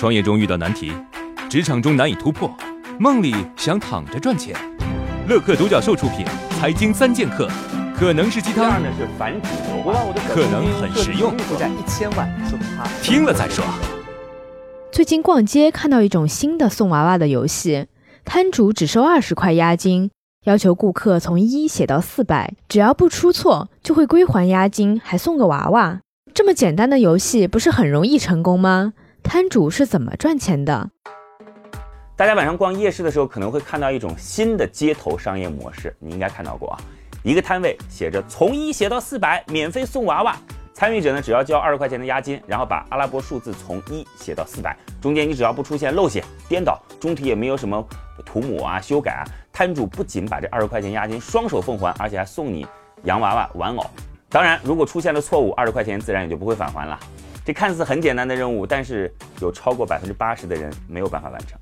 创业中遇到难题，职场中难以突破，梦里想躺着赚钱。乐客独角兽出品，《财经三剑客》可能是鸡汤，可能很实用。负债一千万，说他听了再说。最近逛街看到一种新的送娃娃的游戏，摊主只收二十块押金，要求顾客从一写到四百，只要不出错就会归还押金，还送个娃娃。这么简单的游戏，不是很容易成功吗？摊主是怎么赚钱的？大家晚上逛夜市的时候，可能会看到一种新的街头商业模式，你应该看到过啊。一个摊位写着从一写到四百，免费送娃娃。参与者呢，只要交二十块钱的押金，然后把阿拉伯数字从一写到四百，中间你只要不出现漏写、颠倒，中题也没有什么涂抹啊、修改啊，摊主不仅把这二十块钱押金双手奉还，而且还送你洋娃娃玩偶。当然，如果出现了错误，二十块钱自然也就不会返还了。这看似很简单的任务，但是有超过百分之八十的人没有办法完成。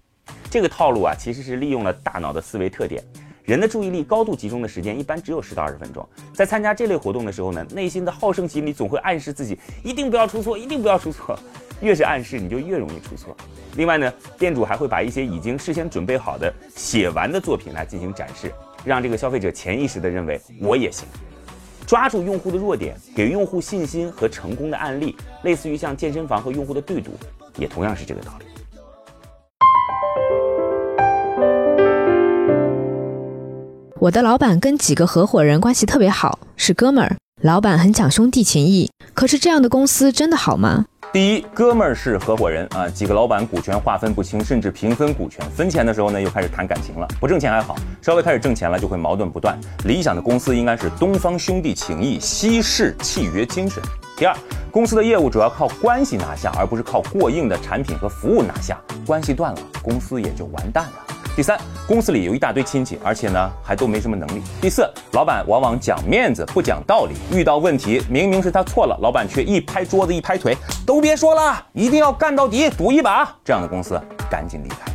这个套路啊，其实是利用了大脑的思维特点。人的注意力高度集中的时间一般只有十到二十分钟。在参加这类活动的时候呢，内心的好胜心理总会暗示自己一定不要出错，一定不要出错。越是暗示，你就越容易出错。另外呢，店主还会把一些已经事先准备好的写完的作品来进行展示，让这个消费者潜意识的认为我也行。抓住用户的弱点，给用户信心和成功的案例，类似于像健身房和用户的对赌，也同样是这个道理。我的老板跟几个合伙人关系特别好，是哥们儿。老板很讲兄弟情谊，可是这样的公司真的好吗？第一，哥们儿是合伙人啊，几个老板股权划分不清，甚至平分股权，分钱的时候呢又开始谈感情了。不挣钱还好，稍微开始挣钱了就会矛盾不断。理想的公司应该是东方兄弟情谊，西式契约精神。第二，公司的业务主要靠关系拿下，而不是靠过硬的产品和服务拿下。关系断了，公司也就完蛋了。第三，公司里有一大堆亲戚，而且呢还都没什么能力。第四，老板往往讲面子不讲道理，遇到问题明明是他错了，老板却一拍桌子一拍腿，都别说了，一定要干到底，赌一把。这样的公司赶紧离开。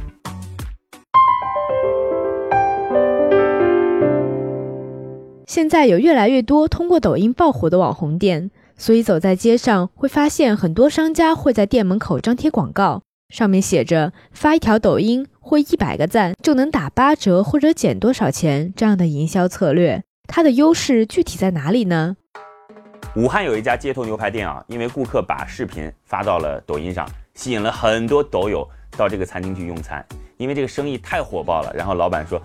现在有越来越多通过抖音爆火的网红店，所以走在街上会发现很多商家会在店门口张贴广告。上面写着发一条抖音或一百个赞就能打八折或者减多少钱这样的营销策略，它的优势具体在哪里呢？武汉有一家街头牛排店啊，因为顾客把视频发到了抖音上，吸引了很多抖友到这个餐厅去用餐。因为这个生意太火爆了，然后老板说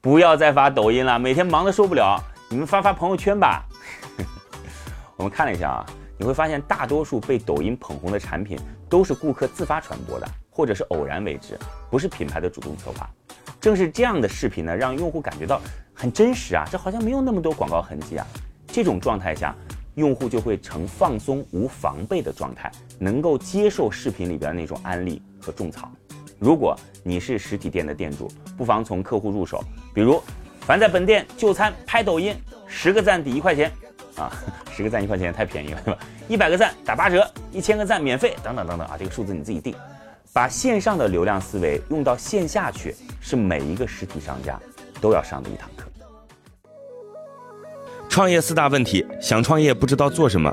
不要再发抖音了，每天忙得受不了，你们发发朋友圈吧。我们看了一下啊。你会发现，大多数被抖音捧红的产品都是顾客自发传播的，或者是偶然为之，不是品牌的主动策划。正是这样的视频呢，让用户感觉到很真实啊，这好像没有那么多广告痕迹啊。这种状态下，用户就会呈放松无防备的状态，能够接受视频里边那种安利和种草。如果你是实体店的店主，不妨从客户入手，比如凡在本店就餐拍抖音，十个赞抵一块钱。啊，十个赞一块钱太便宜了，对吧？一百个赞打八折，一千个赞免费，等等等等啊，这个数字你自己定。把线上的流量思维用到线下去，是每一个实体商家都要上的一堂课。创业四大问题：想创业不知道做什么，